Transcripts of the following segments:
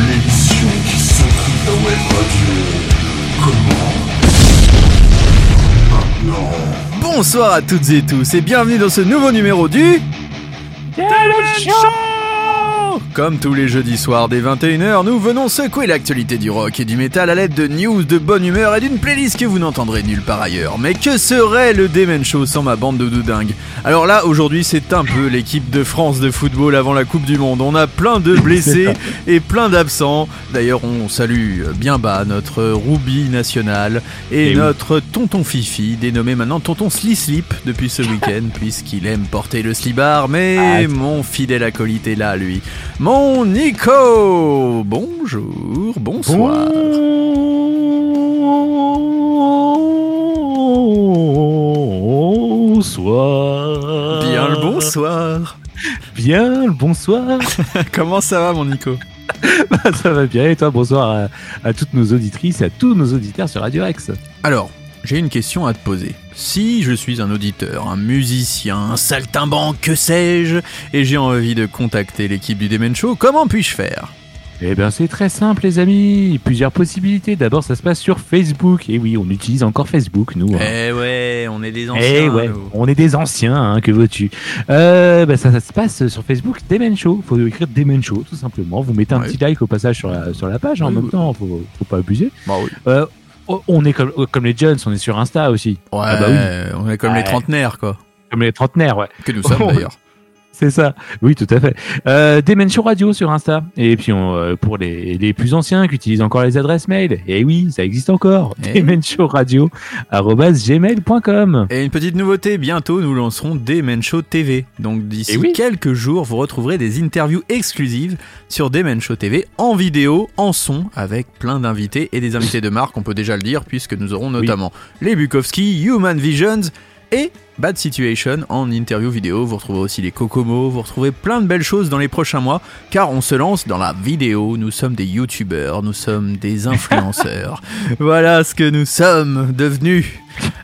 L'émission qui s'occupe la web radio. Comment Bonsoir à toutes et tous et bienvenue dans ce nouveau numéro du Comme tous les jeudis soirs dès 21h, nous venons secouer l'actualité du rock et du métal à l'aide de news de bonne humeur et d'une playlist que vous n'entendrez nulle part ailleurs. Mais que serait le Demen Show sans ma bande de doudingues? Alors là, aujourd'hui, c'est un peu l'équipe de France de football avant la Coupe du Monde. On a plein de blessés et plein d'absents. D'ailleurs, on salue bien bas notre Ruby national et, Et oui. notre tonton Fifi, dénommé maintenant tonton Sli Slip depuis ce week-end, puisqu'il aime porter le slibard. Mais Ah. mon fidèle acolyte est là, lui. Mon Nico Bonjour, bonsoir. Bonsoir. Bien le bonsoir. Bien le bonsoir. Comment ça va, mon Nico Bah, Ça va bien et toi bonsoir à, à toutes nos auditrices et à tous nos auditeurs sur Radio Rex. Alors, j'ai une question à te poser. Si je suis un auditeur, un musicien, un saltimbanque, que sais-je, et j'ai envie de contacter l'équipe du Demen Show, comment puis-je faire? Eh bien c'est très simple les amis, plusieurs possibilités. D'abord ça se passe sur Facebook. Et oui, on utilise encore Facebook nous. hein. Eh ouais, on est des anciens. Eh ouais, nous. on est des anciens, hein, que veux-tu euh, bah, ça, ça se passe sur Facebook, Demen Show. Faut écrire Demen Show, tout simplement. Vous mettez un Ouais. petit like au passage sur la, sur la page, hein, en même oui. temps, faut, faut pas abuser. Bah oui. Euh, on est comme, comme les Jones, on est sur Insta aussi. Ouais, Ah bah oui. on est comme les trentenaires, quoi. Comme les trentenaires, ouais. Que nous sommes Oh, d'ailleurs. C'est ça. Oui, tout à fait. Euh, Radio sur Insta. Et puis on, euh, pour les, les plus anciens qui utilisent encore les adresses mail, et oui, ça existe encore. Eh. Show Radio gmail.com. Et une petite nouveauté, bientôt nous lancerons Demen Show TV. Donc d'ici Eh oui. quelques jours, vous retrouverez des interviews exclusives sur Show TV en vidéo, en son, avec plein d'invités et des invités de marque, on peut déjà le dire, puisque nous aurons notamment les Bukowski, Human Visions et Bad Situation en interview vidéo. Vous retrouverez aussi les Kokomo, vous retrouverez plein de belles choses dans les prochains mois, car on se lance dans la vidéo. Nous sommes des youtubeurs, nous sommes des influenceurs. voilà ce que nous sommes devenus.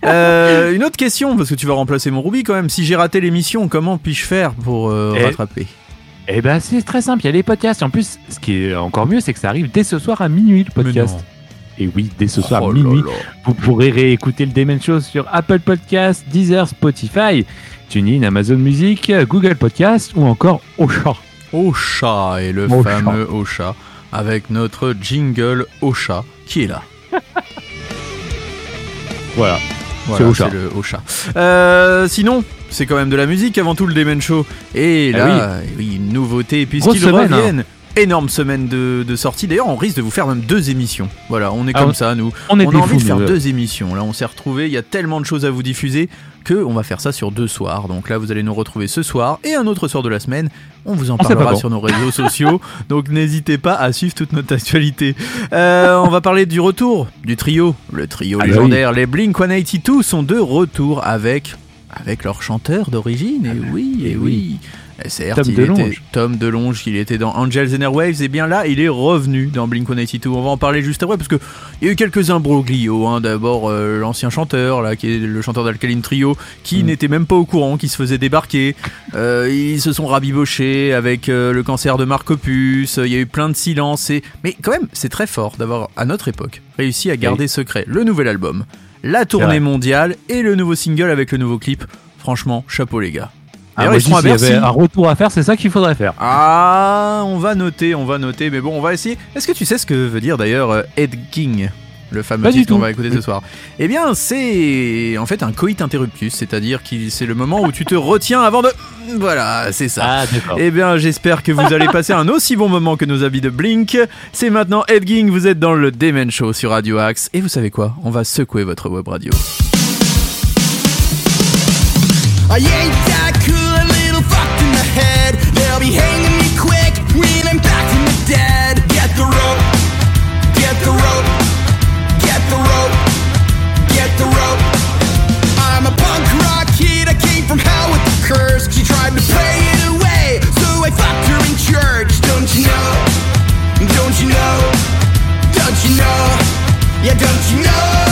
Euh, une autre question, parce que tu vas remplacer mon Ruby quand même. Si j'ai raté l'émission, comment puis-je faire pour euh, Eh. rattraper? Eh ben, c'est très simple. Il y a les podcasts. En plus, ce qui est encore mieux, c'est que ça arrive dès ce soir à minuit, le podcast. Et oui, dès ce soir Oh là minuit. là. Vous pourrez réécouter le Demen Show sur Apple Podcasts, Deezer, Spotify, TuneIn, Amazon Music, Google Podcasts ou encore Ocha. Ocha et le Ocha. fameux Ocha avec notre jingle Ocha qui est là. Voilà. C'est le Ocha. Euh, sinon, c'est quand même de la musique avant tout le Demen Show. Et Ah là, oui, une nouveauté puisqu'ils hein. Énorme semaine de, de sortie. D'ailleurs, on risque de vous faire même deux émissions. Voilà, on est Ah, comme on- ça, nous. On est on a envie fous, de faire deux émissions. Là, on s'est retrouvés. Il y a tellement de choses à vous diffuser que on va faire ça sur deux soirs. Donc là, vous allez nous retrouver ce soir et un autre soir de la semaine. On vous en On sait parlera sur nos réseaux sociaux. Donc n'hésitez pas à suivre toute notre actualité. Euh, on va parler du retour du trio, le trio Ah bah légendaire. Les Blink 182 sont de retour avec avec leur chanteur d'origine. Et oui, et et oui. Certes, Tom il DeLonge. était Tom DeLonge, il était dans Angels and Airwaves, et bien là, il est revenu dans Blink 182. On va en parler juste après, parce que il y a eu quelques imbroglios. Hein. D'abord, euh, l'ancien chanteur, là, qui est le chanteur d'Alkaline Trio, qui Mm. n'était même pas au courant, qui se faisait débarquer. Euh, ils se sont rabibochés avec euh, le cancer de Marc Opus. Il y a eu plein de silence. Et... Mais quand même, c'est très fort d'avoir, à notre époque, réussi à garder secret le nouvel album, la tournée mondiale et le nouveau single avec le nouveau clip. Franchement, chapeau les gars. Ah, moi, ils y avait un retour à faire, c'est ça qu'il faudrait faire. Ah, on va noter, on va noter, mais bon, on va essayer. Est-ce que tu sais ce que veut dire d'ailleurs euh, Ed King le fameux Pas titre qu'on va écouter ce soir? Eh bien, c'est en fait un coït interruptus, c'est-à-dire que c'est le moment où tu te retiens avant de... Voilà, c'est ça. Ah, d'accord. Eh bien, j'espère que vous allez passer un aussi bon moment que nos amis de Blink. C'est maintenant Ed King, vous êtes dans le Demen Show sur Radio Axe. Et vous savez quoi? On va secouer votre web radio. be hanging me quick when I'm back from the dead. Get the rope, get the rope, get the rope, get the rope. I'm a punk rock kid, I came from hell with a curse. She tried to pray it away, so I fucked her in church. Don't you know? Don't you know? Don't you know? Yeah, don't you know?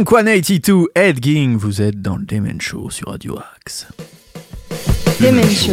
Blink 182, Ed Ging, vous êtes dans le Demen Show sur Radio Axe. Demen Show.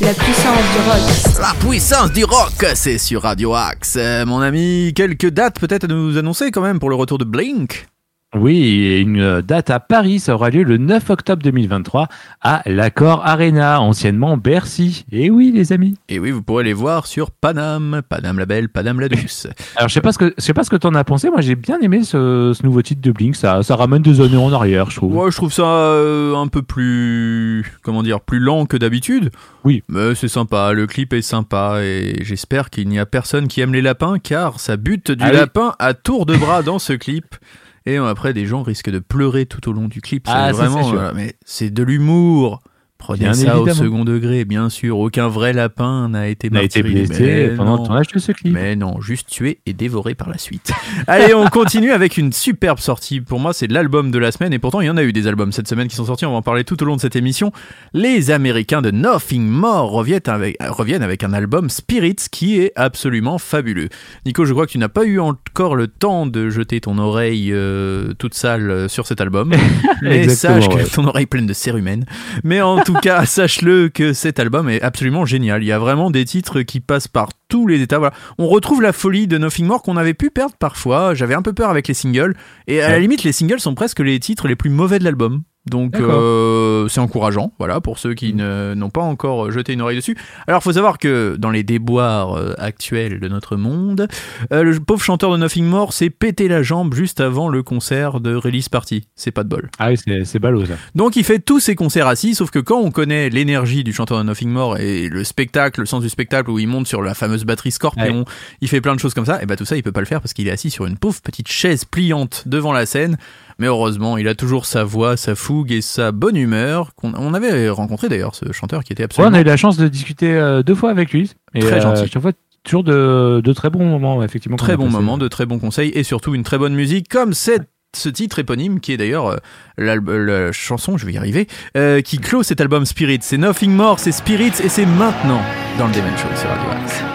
La puissance du rock. La puissance du rock, c'est sur Radio Axe. Euh, mon ami, quelques dates peut-être à nous annoncer quand même pour le retour de Blink Oui, et une euh, date à Paris, ça aura lieu le 9 octobre 2023 à l'Accord Arena, anciennement Bercy. Et oui, les amis. Et oui, vous pourrez les voir sur Paname, Paname la Belle, Paname la Douce. Alors, je sais pas ce que je sais pas ce que t'en as pensé. Moi, j'ai bien aimé ce, ce nouveau titre de Blink. Ça, ça ramène des années en arrière, je trouve. Moi, je trouve ça euh, un peu plus, comment dire, plus lent que d'habitude. Oui. Mais c'est sympa, le clip est sympa et j'espère qu'il n'y a personne qui aime les lapins car ça bute du Ah oui. lapin à tour de bras dans ce clip. Et après, des gens risquent de pleurer tout au long du clip. C'est Ah, vraiment, voilà, mais c'est de l'humour. Prenez Bien ça au évidemment. second degré, bien sûr. Aucun vrai lapin n'a été blessé pendant le tournage de ce clip. Mais non, juste tué et dévoré par la suite. Allez, on continue avec une superbe sortie. Pour moi, c'est l'album de la semaine. Et pourtant, il y en a eu des albums cette semaine qui sont sortis. On va en parler tout au long de cette émission. Les Américains de Nothing More reviennent avec, reviennent avec un album Spirits qui est absolument fabuleux. Nico, je crois que tu n'as pas eu encore le temps de jeter ton oreille euh, toute sale euh, sur cet album. Mais sache que ouais. ton oreille pleine de cérumen. Mais en tout cas, sache-le que cet album est absolument génial. Il y a vraiment des titres qui passent par tous les états. Voilà. On retrouve la folie de Nothing More qu'on avait pu perdre parfois. J'avais un peu peur avec les singles. Et à la limite, les singles sont presque les titres les plus mauvais de l'album. Donc euh, c'est encourageant, voilà, pour ceux Mm. qui ne- n'ont pas encore jeté une oreille dessus. Alors faut savoir que dans les déboires euh, actuels de notre monde, euh, le pauvre chanteur de Nothing More s'est pété la jambe juste avant le concert de Release Party. C'est pas de bol. Ah oui, c'est c'est ballot ça. Donc il fait tous ses concerts assis, sauf que quand on connaît l'énergie du chanteur de Nothing More et le spectacle, le sens du spectacle où il monte sur la fameuse batterie Scorpion, il fait plein de choses comme ça, et bah tout ça il peut pas le faire parce qu'il est assis sur une pauvre petite chaise pliante devant la scène. Mais heureusement, il a toujours sa voix, sa fougue et sa bonne humeur. qu'on on avait rencontré d'ailleurs ce chanteur qui était Ouais, absolument on a eu la chance de discuter euh, deux fois avec lui. Et, Très euh, gentil. chaque fois, toujours de, de très bons moments, effectivement. très a bon passés. moment, de très bons conseils et surtout une très bonne musique comme cette ce titre éponyme qui est d'ailleurs euh, la chanson, je vais y arriver, euh, qui clôt cet album Spirit. C'est Nothing More, c'est Spirits et c'est maintenant dans le Demen Show sur Radio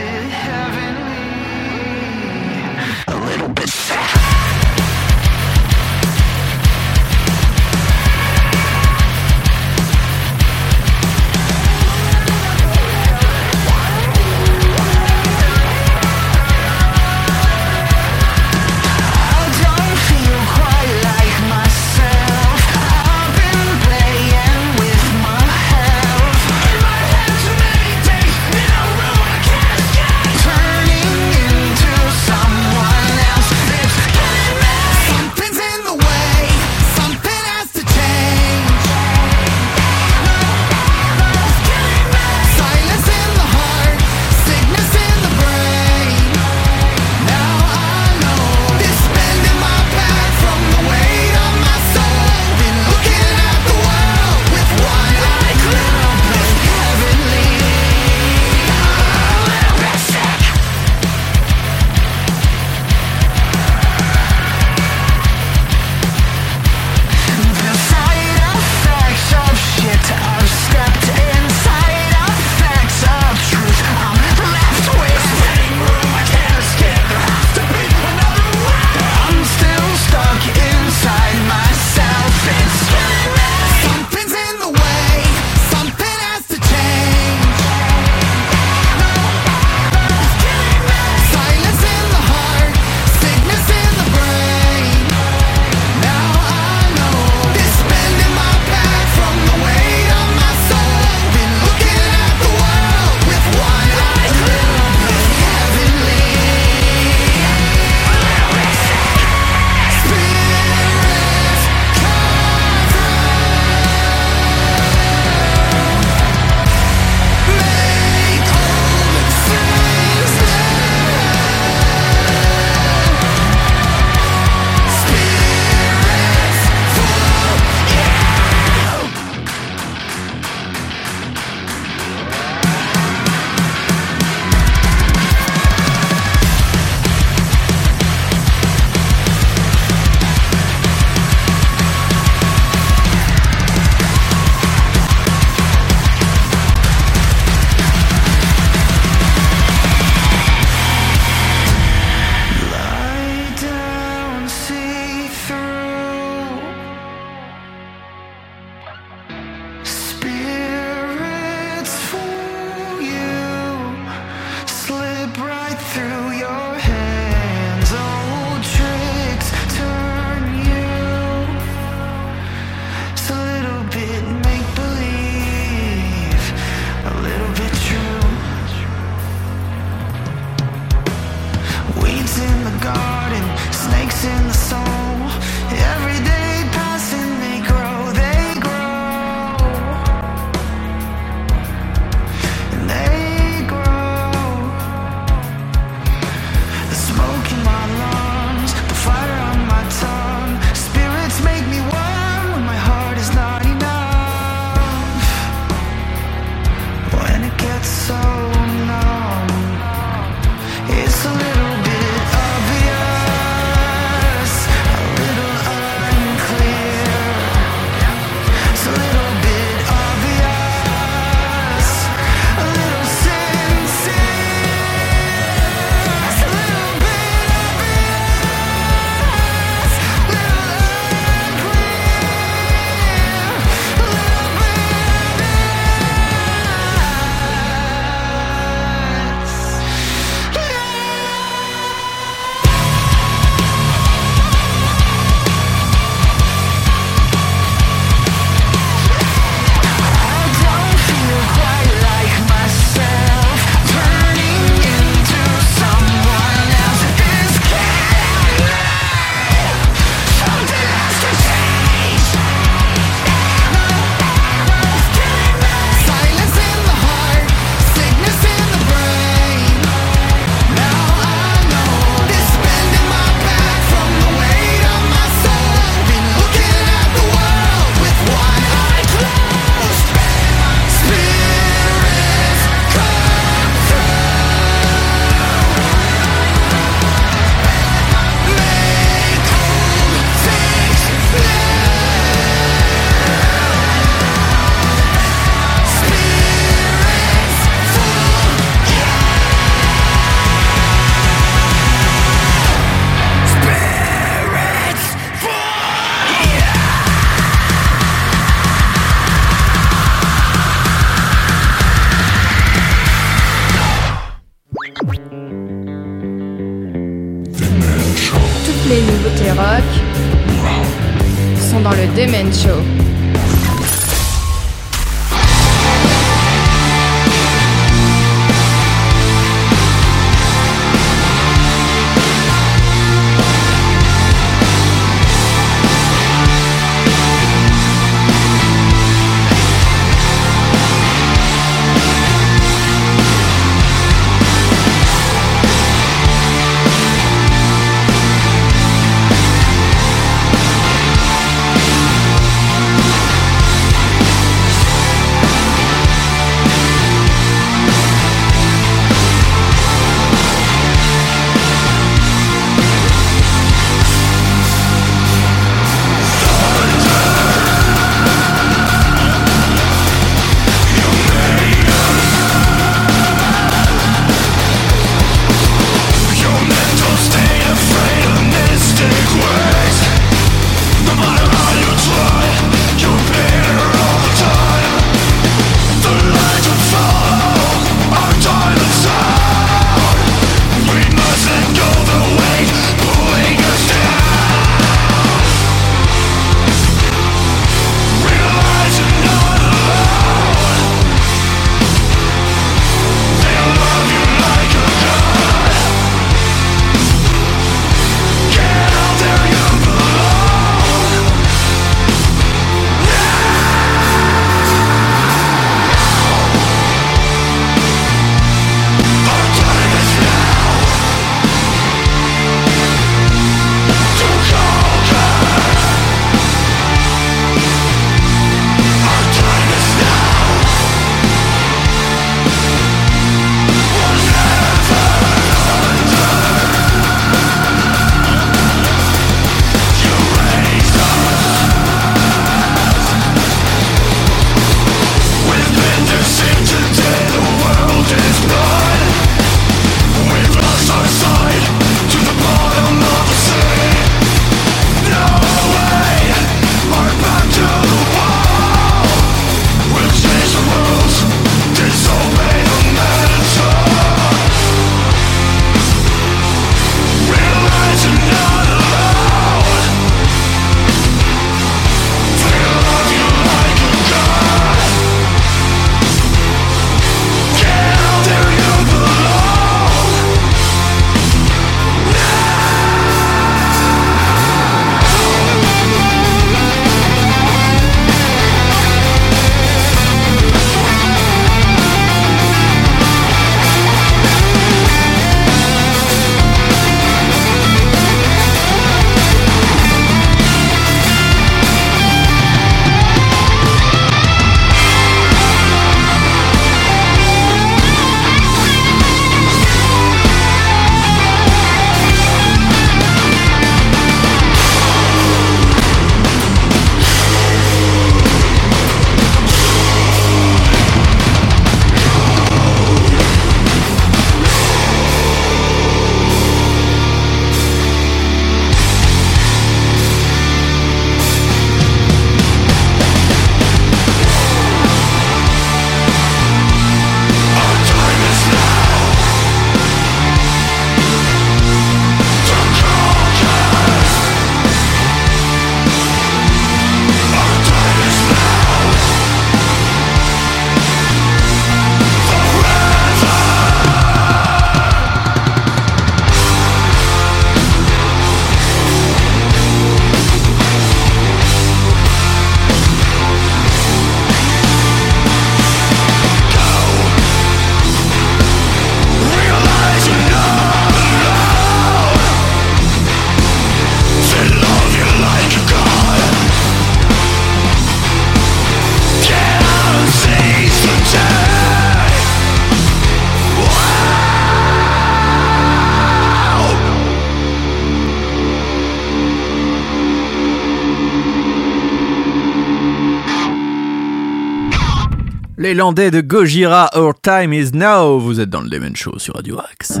Les Landais de Gojira, Our Time Is Now. Vous êtes dans le Demon Show sur Radio Axe.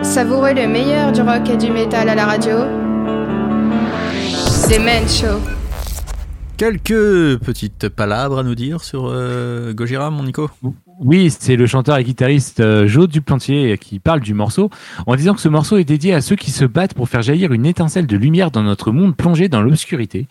Savourez le meilleur du rock et du métal à la radio. Demen Show. Quelques petites palabres à nous dire sur euh, Gojira, mon Nico? Oui, c'est le chanteur et guitariste euh, Joe Duplantier qui parle du morceau en disant que ce morceau est dédié à ceux qui se battent pour faire jaillir une étincelle de lumière dans notre monde plongé dans l'obscurité.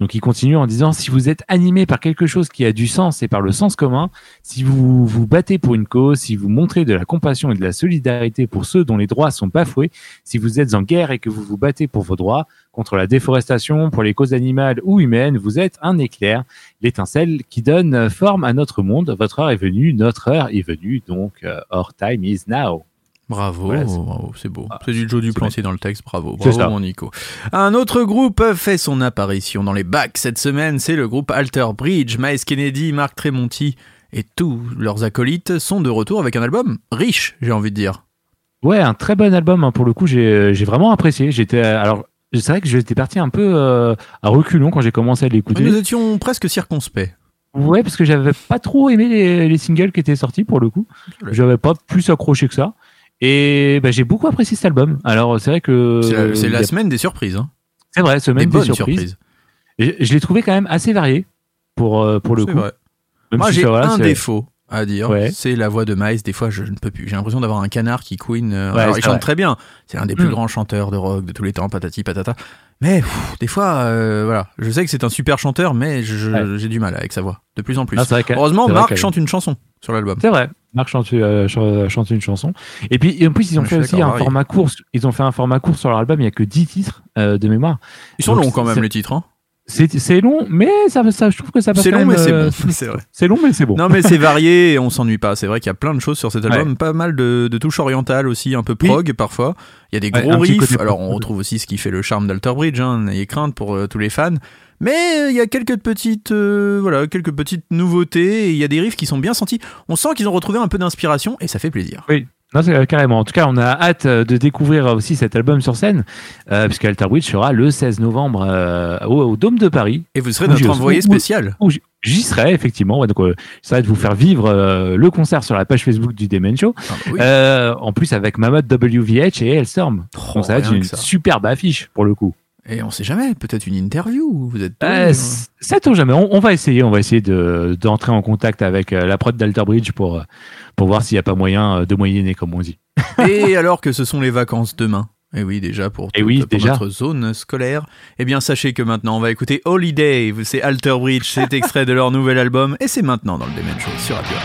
Donc il continue en disant si vous êtes animé par quelque chose qui a du sens et par le sens commun, si vous vous battez pour une cause, si vous montrez de la compassion et de la solidarité pour ceux dont les droits sont bafoués, si vous êtes en guerre et que vous vous battez pour vos droits, contre la déforestation, pour les causes animales ou humaines, vous êtes un éclair, l'étincelle qui donne forme à notre monde. Votre heure est venue, notre heure est venue, donc euh, our time is now. Bravo, c'est- bravo, c'est beau. Ah, c'est du Joe Duplantier dans le texte, bravo, C'est bravo mon Nico. Un autre groupe fait son apparition dans les bacs cette semaine, c'est le groupe Alter Bridge. Miles Kennedy, Mark Tremonti et tous leurs acolytes sont de retour avec un album riche, j'ai envie de dire. Ouais, un très bon album hein, pour le coup. J'ai j'ai vraiment apprécié. J'étais alors c'est vrai que j'étais parti un peu euh, à reculons quand j'ai commencé à l'écouter. Nous étions presque circonspects. Ouais, parce que j'avais pas trop aimé les, les singles qui étaient sortis pour le coup. J'avais pas plus accroché que ça. Et bah, j'ai beaucoup apprécié cet album. Alors c'est vrai que C'est la, semaine des surprises. Hein. c'est vrai, Des semaine des bonnes surprises. surprises. Je, je l'ai trouvé quand même assez varié pour euh, pour le coup. vrai. Moi si j'ai un défaut à dire, Ouais. c'est la voix de Miles. Des fois je ne peux plus. J'ai l'impression d'avoir un canard qui couine. euh, Ouais, alors il chante vrai. très bien. C'est l'un des plus Mm. grands chanteurs de rock de tous les temps, patati patata. Mais pff, des fois, euh, voilà, je sais que c'est un super chanteur, mais Ouais. j'ai du mal avec sa voix, de plus en plus. Ah, Heureusement, Marc chante une chanson sur l'album. C'est vrai. Marc chante, euh, ch- chante une chanson. Et puis, et en plus, ils ont Je fait aussi un format court. Ils ont fait un format court sur leur album. Il y a que 10 titres euh, de mémoire. Ils sont Donc, longs quand même c'est- les titres. Hein. C'est long, mais ça, ça, je trouve que ça passe C'est long, même, mais c'est euh, bon. C'est vrai. C'est long, mais c'est bon. Non, mais c'est varié et on s'ennuie pas. C'est vrai qu'il y a plein de choses sur cet album. Pas mal de, de touches orientales aussi, un peu prog parfois. Il y a des gros riffs. Alors on prog. retrouve aussi ce qui fait le charme d'Alter Bridge. Hein, N'ayez crainte pour euh, tous les fans. Mais euh, il y a quelques petites, euh, voilà, quelques petites nouveautés. Et il y a des riffs qui sont bien sentis. On sent qu'ils ont retrouvé un peu d'inspiration et ça fait plaisir. Non, c'est- euh, carrément. En tout cas, on a hâte de découvrir aussi cet album sur scène, euh, puisque Alter Bridge sera le 16 novembre euh, au, au Dôme de Paris. Et vous serez notre envoyé spécial. où J'y serai, effectivement. Ouais, donc, euh, être de vous faire vivre euh, le concert sur la page Facebook du Demen Show. Ah, bah oui. Euh, en plus, avec Mammoth WVH et Hellstorm. Oh, Donc, ça va être rien une ça. superbe affiche, pour le coup. Et on sait jamais. Peut-être une interview. Vous êtes. Euh, tombe jamais. On, on va essayer. On va essayer de d'entrer en contact avec euh, la prod d'Alter Bridge pour euh, pour voir s'il n'y a pas moyen euh, de moyenner, comme on dit. Et alors que ce sont les vacances demain Et oui, déjà pour, Eh toute- oui, pour déjà. notre zone scolaire. Eh bien, sachez que maintenant, on va écouter Holiday. C'est Alter Bridge, c'est extrait de leur nouvel album. Et c'est maintenant dans le Demen Show sur Radio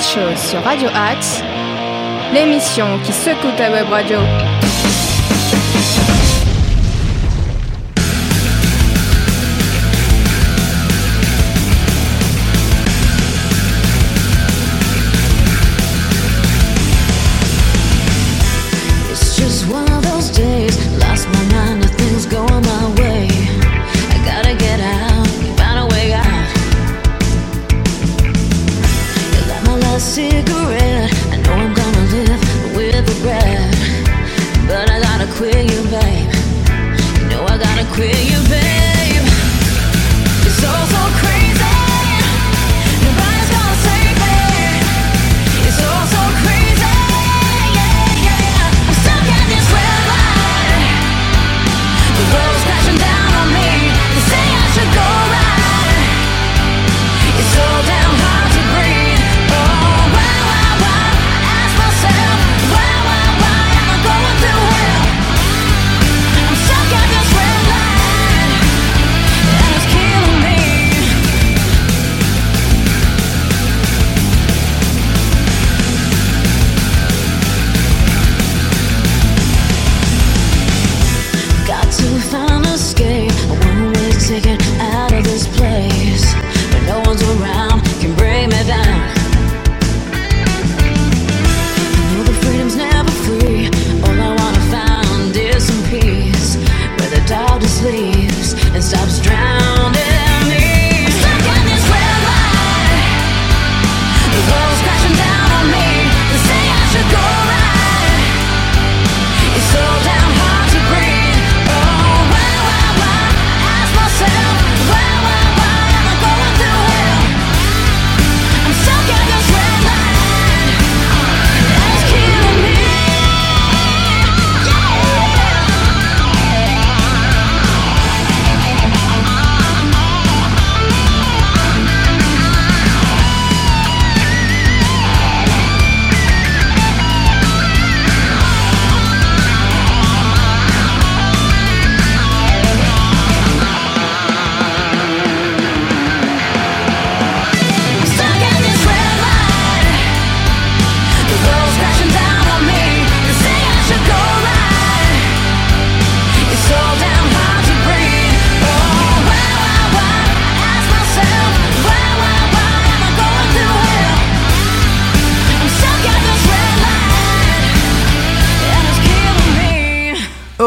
Show sur Radio Axe, l'émission qui secoue ta web radio.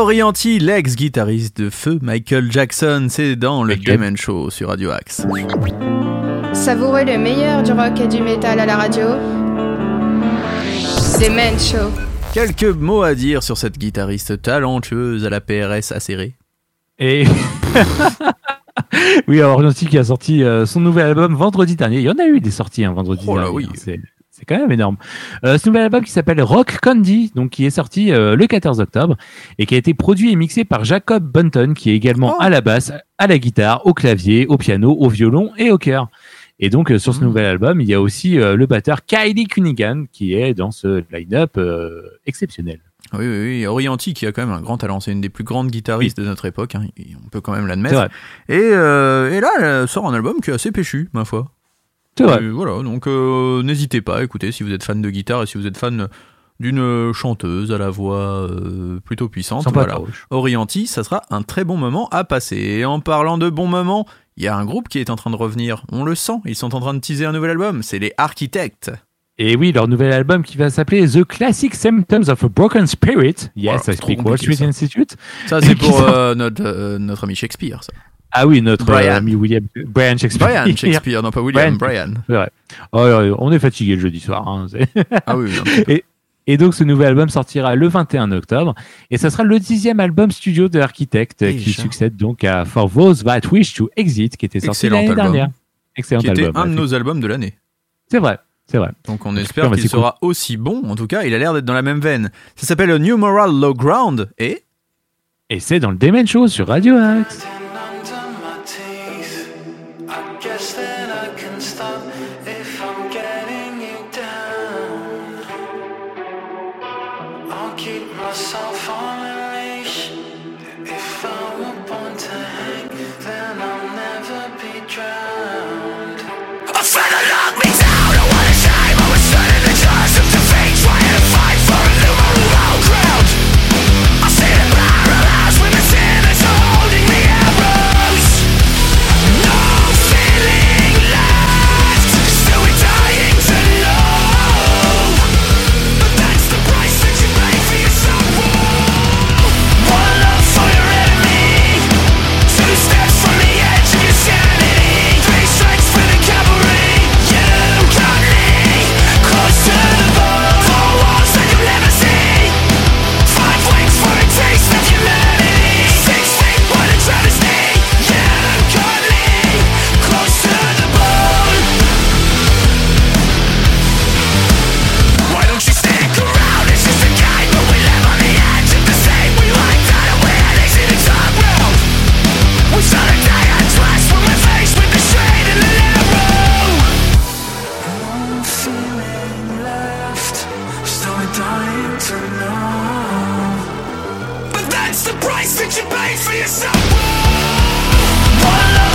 Me. Orienti, l'ex-guitariste de feu Michael Jackson, c'est dans le. Demen Show sur Radio Axe. Savourez le meilleur du rock et du métal à la radio. Demen Show. Quelques mots à dire sur cette guitariste talentueuse à la PRS acérée. Et oui, alors Orienti qui a sorti euh, son nouvel album vendredi dernier. Il y en a eu des sorties un vendredi Oh là dernier. oui. C'est quand même énorme. Euh, ce nouvel album qui s'appelle Rock Candy, donc qui est sorti euh, le 14 octobre et qui a été produit et mixé par Jacob Bunton, qui est également Oh. à la basse, à la guitare, au clavier, au piano, au violon et au chœur. Et donc euh, sur ce Mm. nouvel album, il y a aussi le batteur Kylie Cunningham qui est dans ce line-up exceptionnel. Oui, oui, oui. Orienti qui a quand même un grand talent. C'est une des plus grandes guitaristes de notre époque. hein. On peut quand même l'admettre. Et, euh, et là, elle sort un album qui est assez péchu, ma foi. C'est vrai. Et voilà, donc euh, n'hésitez pas à écouter si vous êtes fan de guitare et si vous êtes fan d'une chanteuse à la voix euh, plutôt puissante. Voilà. Orienti, ça sera un très bon moment à passer. Et en parlant de bons moments, il y a un groupe qui est en train de revenir. On le sent, ils sont en train de teaser un nouvel album. C'est les Architects. Et oui, leur nouvel album qui va s'appeler The Classic Symptoms of a Broken Spirit. Yes, Voilà, I speak Wall compliqué, Street ça. Institute. Ça, c'est pour euh, notre, euh, notre ami Shakespeare, ça. Ah oui, notre euh, ami William. Brian Shakespeare. Brian Shakespeare, non pas William, Brian. C'est vrai. Oh, oh, oh, on est fatigué le jeudi soir. Hein, ah oui, et donc ce nouvel album sortira le 21 octobre. Et ça sera le dixième album studio de l'architecte qui succède donc à For Those That Wish to Exit qui était sorti l'année dernière. Excellent qui album. Était un de nos albums de l'année. C'est vrai. C'est vrai. Donc on espère bah, qu'il sera aussi bon. En tout cas, il a l'air d'être dans la même veine. Ça s'appelle New Moral Low Ground et... Et c'est dans le Demen Show sur Radio Axe. But that's the price that you pay for yourself. One love.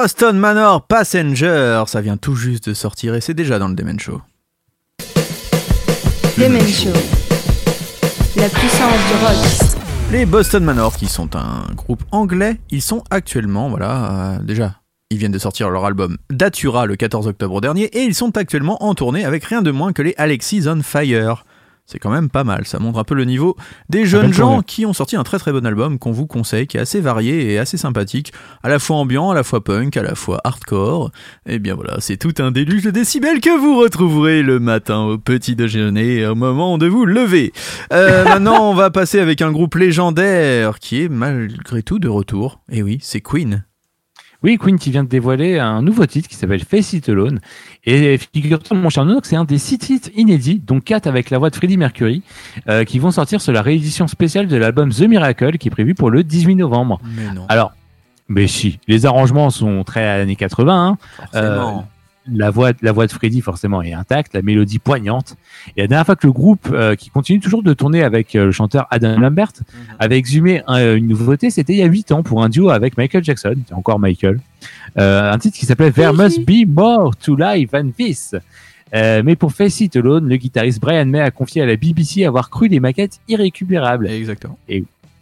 Boston Manor Passenger, ça vient tout juste de sortir et c'est déjà dans le Demen Show. Demen Show. La puissance du rock. Les Boston Manor, qui sont un groupe anglais, ils sont actuellement, voilà, euh, déjà, ils viennent de sortir leur album Datura le 14 octobre dernier et ils sont actuellement en tournée avec rien de moins que les Alexis on Fire. C'est quand même pas mal, ça montre un peu le niveau des jeunes belle gens tournée. qui ont sorti un très très bon album qu'on vous conseille, qui est assez varié et assez sympathique, à la fois ambiant, à la fois punk, à la fois hardcore. Et bien voilà, c'est tout un déluge de décibels que vous retrouverez le matin au petit déjeuner, au moment de vous lever. Euh, maintenant, on va passer avec un groupe légendaire qui est malgré tout de retour. Et oui, c'est Queen. Oui, Queen qui vient de dévoiler un nouveau titre qui s'appelle Face It Alone. Et figure-toi, mon cher Nono, que c'est un des six titres inédits, dont quatre avec la voix de Freddie Mercury, euh, qui vont sortir sur la réédition spéciale de l'album The Miracle, qui est prévu pour le 18 novembre. Mais non. Alors, mais si, les arrangements sont très années 80. hein. Forcément. La voix, la voix de Freddy forcément est intacte, la mélodie poignante. Et la dernière fois que le groupe, euh, qui continue toujours de tourner avec euh, le chanteur Adam Lambert, avait exhumé un- une nouveauté, c'était il y a 8 ans pour un duo avec Michael Jackson, encore Michael, Euh, un titre qui s'appelait There Must Be More to Life Than This. Euh, mais pour Face It Alone, le guitariste Brian May a confié à la BBC avoir cru les maquettes irrécupérables. Exactement.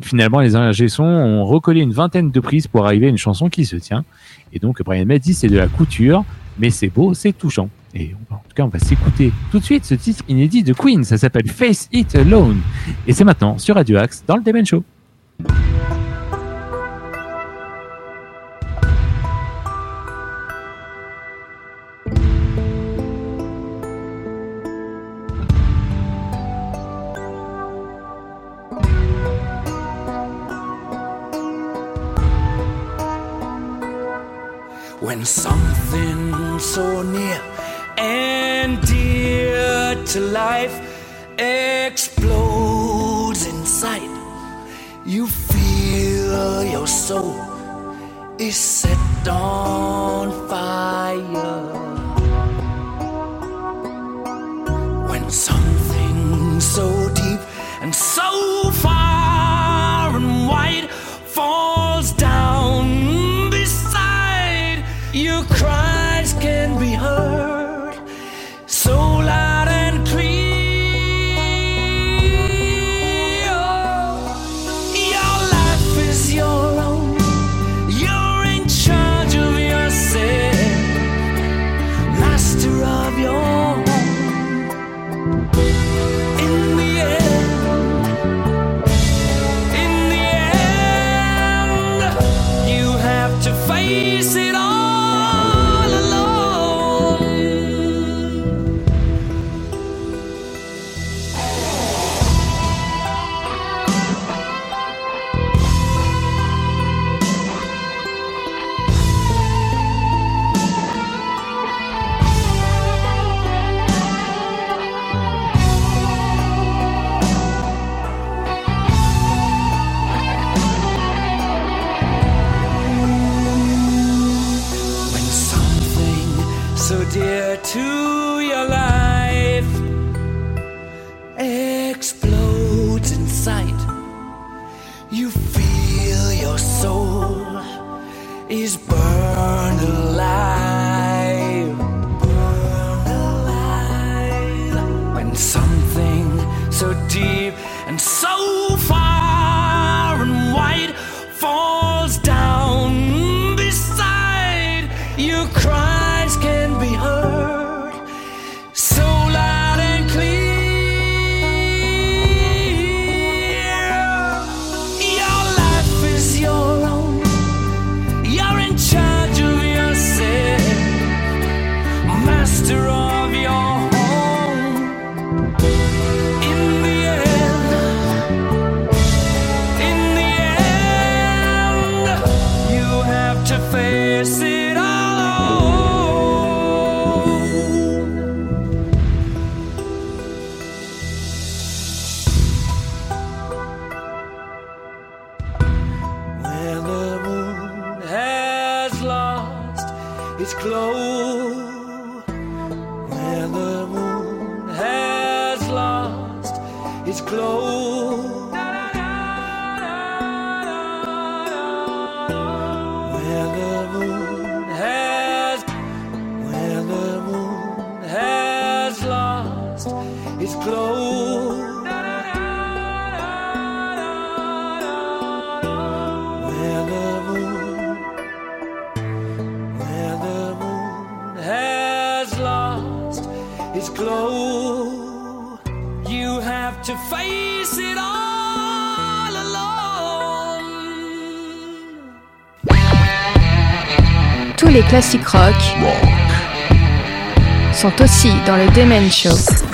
Finalement, les ingé sons ont recollé une vingtaine de prises pour arriver à une chanson qui se tient. Et donc, Brian May dit c'est de la couture, mais c'est beau, c'est touchant. Et en tout cas, on va s'écouter tout de suite ce titre inédit de Queen. Ça s'appelle Face It Alone. Et c'est maintenant sur Radio Axe dans le Demen Show. When something so near and dear to life explodes in sight, you feel your soul is set on fire. When something so deep and so far and wide its glow, where the moon has lost its glow. les classiques rock, sont aussi dans le Demen Show.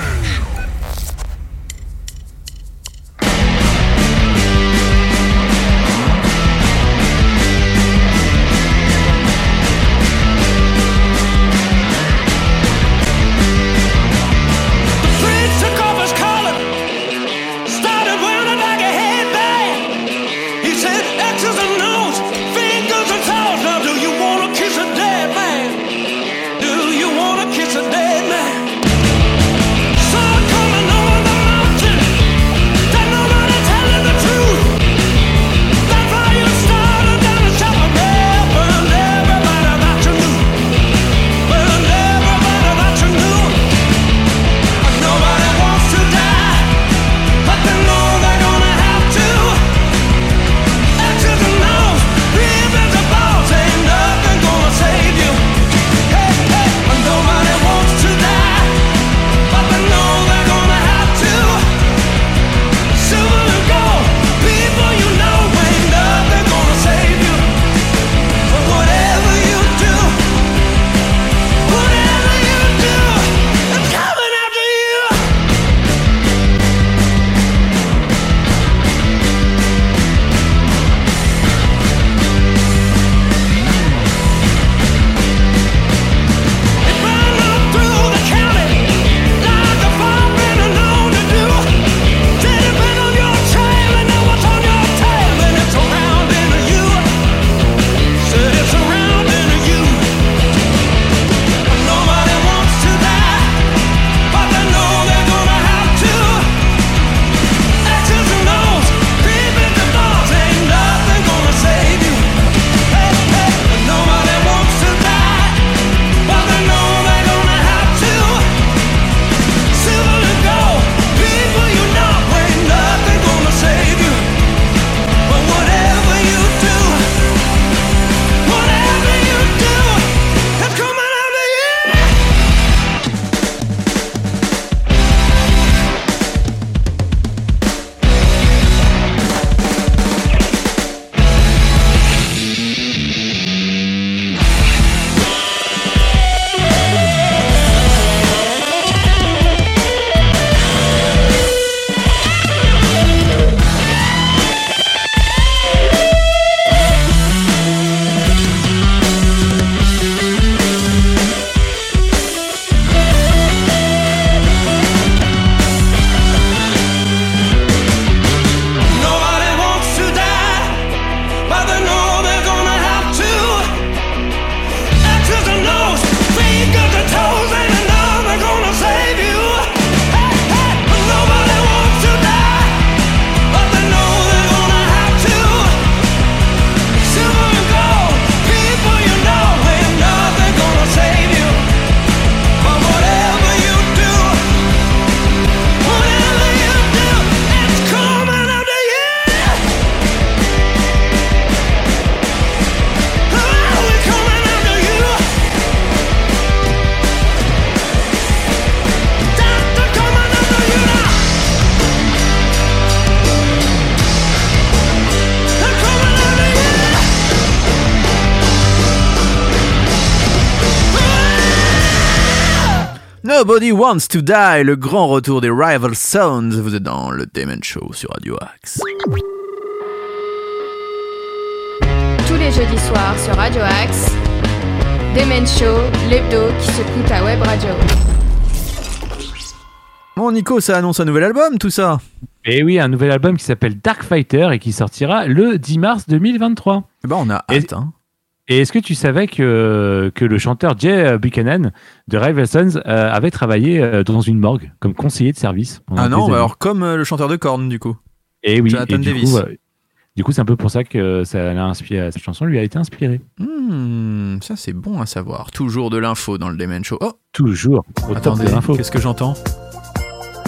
Nobody Wants to Die, le grand retour des Rival Sounds. Vous êtes dans le Demon Show sur Radio Axe. Tous les jeudis soirs sur Radio Axe, Demen Show, l'hebdo qui secoue ta web radio. Bon, Nico, ça annonce un nouvel album, tout ça. Et oui, un nouvel album qui s'appelle Dark Fighter et qui sortira le 10 mars 2023. Eh ben, on a Et- hâte, hein. Et est-ce que tu savais que, que le chanteur Jay Buchanan de Rival Sons euh, avait travaillé euh, dans une morgue comme conseiller de service Ah non, bah alors comme euh, le chanteur de Korn, du coup. Et oui, Jonathan et du Davis. coup, du coup, c'est un peu pour ça que ça l'a inspiré, cette chanson lui a été inspirée. Hmm, ça c'est bon à savoir. Toujours de l'info dans le Demon Show. Oh, Toujours au attendez, qu'est-ce que j'entends?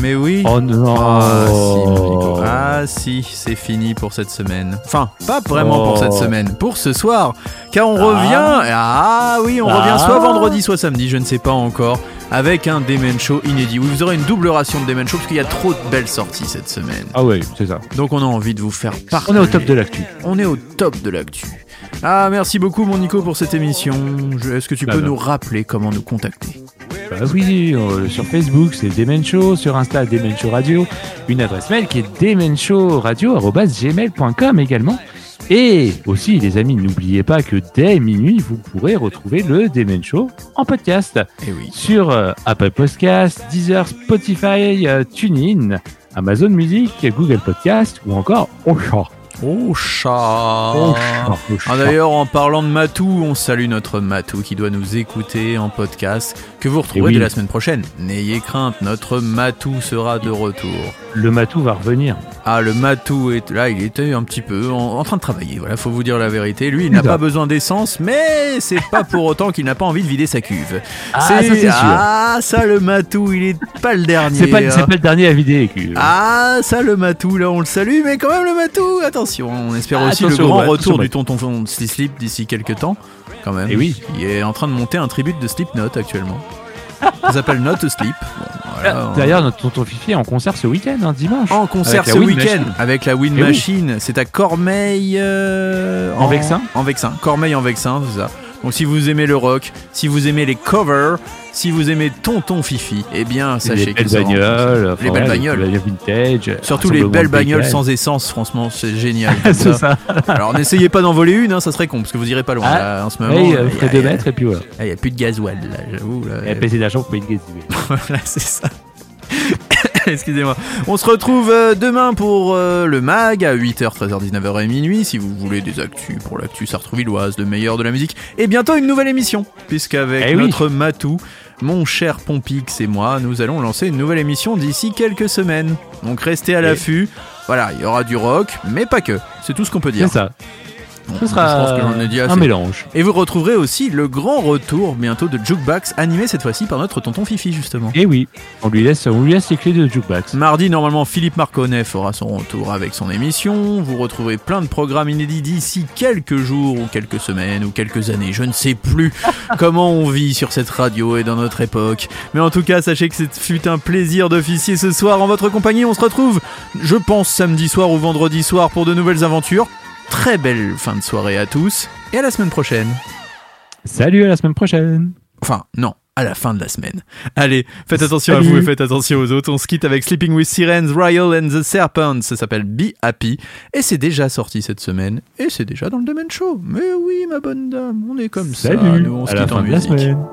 Mais oui. Oh non Ah si, mon Nico. Ah si, c'est fini pour cette semaine. Enfin, pas vraiment pour Oh. cette semaine, pour ce soir. Car on Ah. revient. Ah oui, on Ah. revient soit vendredi, soit samedi, je ne sais pas encore. Avec un Demon Show inédit. Oui, vous aurez une double ration de Demon Show parce qu'il y a trop de belles sorties cette semaine. Ah ouais, c'est ça. Donc on a envie de vous faire partager. On est au top de l'actu. On est au top de l'actu. Ah, merci beaucoup, mon Nico, pour cette émission. Est-ce que tu Bah peux non. nous rappeler comment nous contacter Bah oui, sur Facebook, c'est Demen Show, sur Insta, Demen Show Radio, une adresse mail qui est demenshowradio.gmail.com également. Et aussi, les amis, n'oubliez pas que dès minuit, vous pourrez retrouver le Demen Show en podcast Eh oui. sur euh, Apple Podcast, Deezer, Spotify, euh, TuneIn, Amazon Music, Google Podcast ou encore Ocha. Oh chat Ocha, Ocha. Ah, D'ailleurs, en parlant de Matou, on salue notre Matou qui doit nous écouter en podcast, que vous retrouverez Eh oui. dès la semaine prochaine. N'ayez crainte, notre Matou sera de retour. Le Matou va revenir. Ah, le Matou est là, il était un petit peu en, en train de travailler. Voilà, faut vous dire la vérité. Lui, il n'a pas besoin d'essence, mais c'est pas pour autant qu'il n'a pas envie de vider sa cuve. Ah, ça, c'est sûr. Ah, ça, le Matou, il est pas le dernier. C'est pas, hein. pas le dernier à vider les culs. Ah, ça, le Matou, là, on le salue, mais quand même, le Matou, attention. On espère Ah, aussi le grand ouais, retour du tonton Slip d'ici quelques temps, quand même. Eh oui. Il est en train de monter un tribut de Slipknot actuellement. Ça s'appelle Not to Sleep. Bon, voilà, on- D'ailleurs, notre tonton Fifi est en concert ce week-end, hein, dimanche. en concert Avec ce week-end avec la Wind Eh oui. Machine. C'est à Cormeil. euh, En Vexin En Vexin. Cormeil en Vexin, c'est ça. Donc si vous aimez le rock, si vous aimez les covers, si vous aimez Tonton Fifi, eh bien sachez les belles bagnoles, Les belles bagnoles. les vintage. Surtout ressemble les belles bagnoles sans essence, franchement, c'est génial. ça. ça. Alors n'essayez pas d'en voler une, hein, ça serait con, parce que vous irez pas loin Ah. là, en ce moment. Euh, il y ferez a- deux il y a- mètres et puis voilà. Il n'y a plus de gasoil là, j'avoue. là. Et passer d'argent pour payer le gaz. Voilà, c'est ça. Excusez-moi. On se retrouve euh, demain pour euh, le MAG à 8h, 13h, 19h et minuit. Si vous voulez des actus pour l'actu sartrouvilloise, le meilleur de la musique. Et bientôt une nouvelle émission. Puisqu'avec Eh oui. notre Matou, mon cher Pompix et moi, nous allons lancer une nouvelle émission d'ici quelques semaines. Donc restez à l'affût. Voilà, il y aura du rock, mais pas que. C'est tout ce qu'on peut dire. C'est ça. Ce je sera pense que ai dit assez. un mélange. Et vous retrouverez aussi le grand retour bientôt de Jukebox, animé cette fois-ci par notre tonton Fifi justement. Et oui, on lui laisse, on lui laisse les clés de Jukebox. Mardi, normalement, Philippe Marconnet fera son retour avec son émission. Vous retrouverez plein de programmes inédits d'ici quelques jours ou quelques semaines ou quelques années. Je ne sais plus comment on vit sur cette radio et dans notre époque. Mais en tout cas, sachez que ce fut un plaisir d'officier ce soir en votre compagnie. On se retrouve, je pense, samedi soir ou vendredi soir pour de nouvelles aventures. Très belle fin de soirée à tous et à la semaine prochaine. Salut, à la semaine prochaine. Enfin, non, à la fin de la semaine. Allez, faites attention à vous et faites attention aux autres. On se quitte avec Sleeping with Sirens, Royal and the Serpent. Ça s'appelle Be Happy. Et c'est déjà sorti cette semaine. Et c'est déjà dans le Domaine Show. Mais oui, ma bonne dame, on est comme ça. Salut, Nous, on se à la quitte en fin de la musique. semaine.